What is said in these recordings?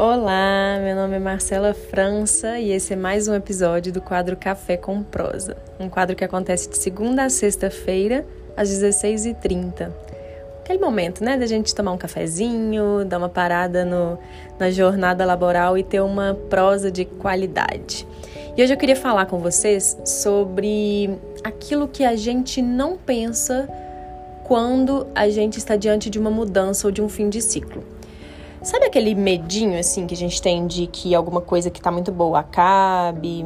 Olá, meu nome é Marcela França e esse é mais um episódio do quadro Café com Prosa, um quadro que acontece de segunda a sexta-feira às 16h30. Aquele momento, né, da gente tomar um cafezinho, dar uma parada no, na jornada laboral e ter uma prosa de qualidade. E hoje eu queria falar com vocês sobre aquilo que a gente não pensa quando a gente está diante de uma mudança ou de um fim de ciclo. Sabe aquele medinho assim que a gente tem de que alguma coisa que tá muito boa acabe?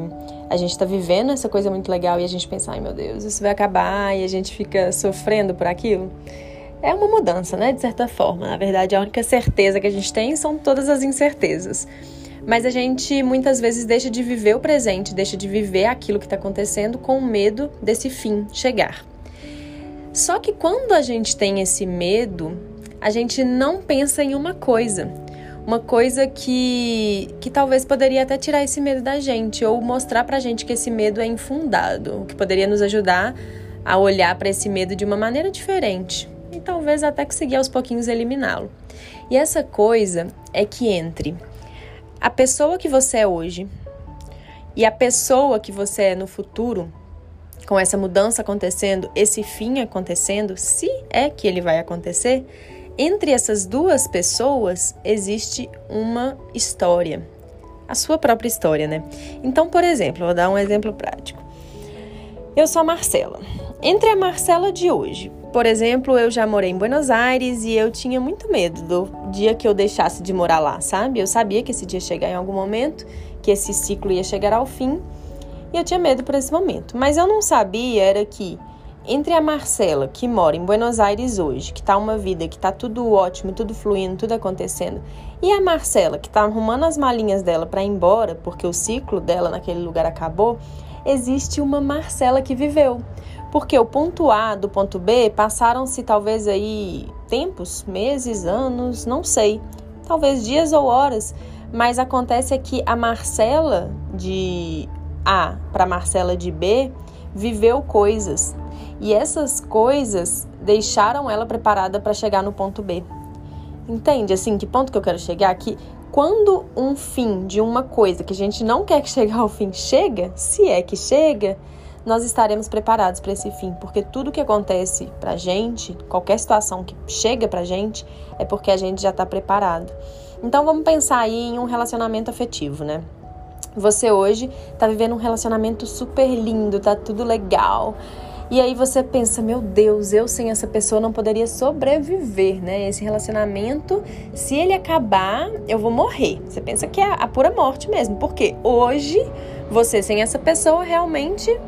A gente tá vivendo essa coisa muito legal e a gente pensa, ai meu Deus, isso vai acabar e a gente fica sofrendo por aquilo? É uma mudança, né? De certa forma. Na verdade, a única certeza que a gente tem são todas as incertezas. Mas a gente muitas vezes deixa de viver o presente, deixa de viver aquilo que está acontecendo com medo desse fim chegar. Só que quando a gente tem esse medo, a gente não pensa em uma coisa. Uma coisa que, que talvez poderia até tirar esse medo da gente, ou mostrar pra gente que esse medo é infundado, o que poderia nos ajudar a olhar para esse medo de uma maneira diferente e talvez até conseguir aos pouquinhos eliminá-lo. E essa coisa é que entre a pessoa que você é hoje e a pessoa que você é no futuro, com essa mudança acontecendo, esse fim acontecendo, se é que ele vai acontecer, entre essas duas pessoas existe uma história. A sua própria história, né? Então, por exemplo, vou dar um exemplo prático. Eu sou a Marcela. Entre a Marcela de hoje por exemplo, eu já morei em Buenos Aires e eu tinha muito medo do dia que eu deixasse de morar lá, sabe? Eu sabia que esse dia ia chegar em algum momento, que esse ciclo ia chegar ao fim, e eu tinha medo por esse momento. Mas eu não sabia era que entre a Marcela, que mora em Buenos Aires hoje, que tá uma vida que tá tudo ótimo, tudo fluindo, tudo acontecendo, e a Marcela, que tá arrumando as malinhas dela para ir embora, porque o ciclo dela naquele lugar acabou, existe uma Marcela que viveu. Porque o ponto A do ponto B passaram-se talvez aí tempos, meses, anos, não sei, talvez dias ou horas, mas acontece é que a Marcela de A para Marcela de B viveu coisas e essas coisas deixaram ela preparada para chegar no ponto B. Entende assim que ponto que eu quero chegar? Que quando um fim de uma coisa que a gente não quer que chegue ao fim chega, se é que chega, nós estaremos preparados para esse fim, porque tudo que acontece para gente, qualquer situação que chega para gente, é porque a gente já está preparado. Então vamos pensar aí em um relacionamento afetivo, né? Você hoje está vivendo um relacionamento super lindo, tá tudo legal. E aí você pensa, meu Deus, eu sem essa pessoa não poderia sobreviver, né? Esse relacionamento, se ele acabar, eu vou morrer. Você pensa que é a pura morte mesmo, porque hoje você sem essa pessoa realmente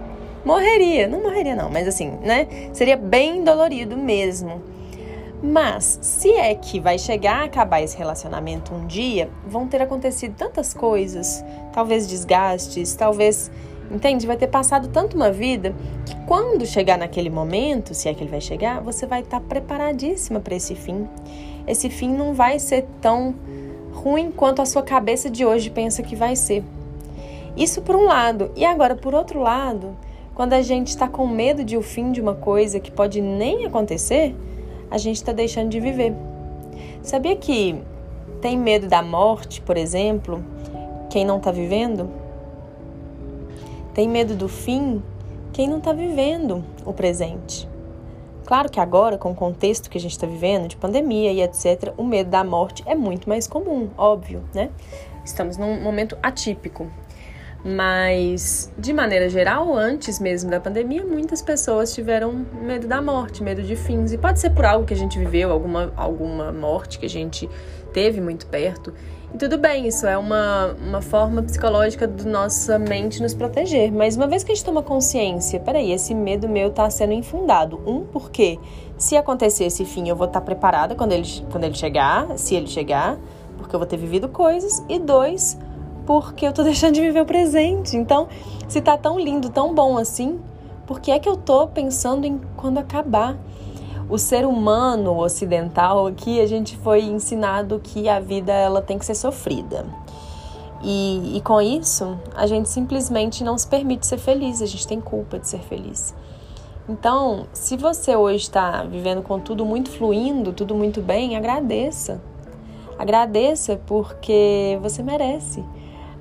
morreria. Não morreria, não, mas assim, né? Seria bem dolorido mesmo. Mas, se é que vai chegar a acabar esse relacionamento um dia, vão ter acontecido tantas coisas, talvez desgastes, talvez, entende? Vai ter passado tanto uma vida que quando chegar naquele momento, se é que ele vai chegar, você vai estar preparadíssima para esse fim. Esse fim não vai ser tão ruim quanto a sua cabeça de hoje pensa que vai ser. Isso por um lado. E agora, por outro lado, quando a gente está com medo de o fim de uma coisa que pode nem acontecer, a gente está deixando de viver. Sabia que tem medo da morte, por exemplo, quem não está vivendo? Tem medo do fim quem não está vivendo o presente. Claro que agora, com o contexto que a gente está vivendo, de pandemia e etc., o medo da morte é muito mais comum, óbvio, né? Estamos num momento atípico, mas, de maneira geral, antes mesmo da pandemia, muitas pessoas tiveram medo da morte, medo de fins. E pode ser por algo que a gente viveu, alguma, alguma morte que a gente teve muito perto. E tudo bem, isso é uma, uma forma psicológica da nossa mente nos proteger. Mas uma vez que a gente toma consciência, peraí, esse medo meu está sendo infundado. Um, porque se acontecer esse fim, eu vou estar tá preparada quando ele, quando ele chegar, se ele chegar, porque eu vou ter vivido coisas. E dois, porque eu tô deixando de viver o presente. Então, se tá tão lindo, tão bom assim, por que é que eu tô pensando em quando acabar? O ser humano ocidental aqui, a gente foi ensinado que a vida ela tem que ser sofrida. E, e com isso, a gente simplesmente não se permite ser feliz, a gente tem culpa de ser feliz. Então, se você hoje está vivendo com tudo muito fluindo, tudo muito bem, agradeça. Agradeça porque você merece.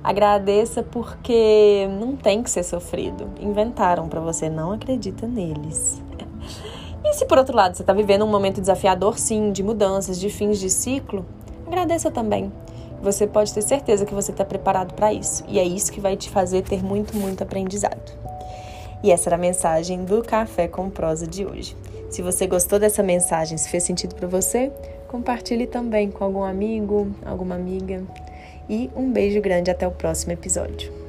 Agradeça porque não tem que ser sofrido. Inventaram para você, não acredita neles. E se por outro lado você está vivendo um momento desafiador, sim, de mudanças, de fins de ciclo, agradeça também. Você pode ter certeza que você está preparado para isso. E é isso que vai te fazer ter muito, muito aprendizado. E essa era a mensagem do Café com Prosa de hoje. Se você gostou dessa mensagem, se fez sentido para você, compartilhe também com algum amigo, alguma amiga. E um beijo grande até o próximo episódio.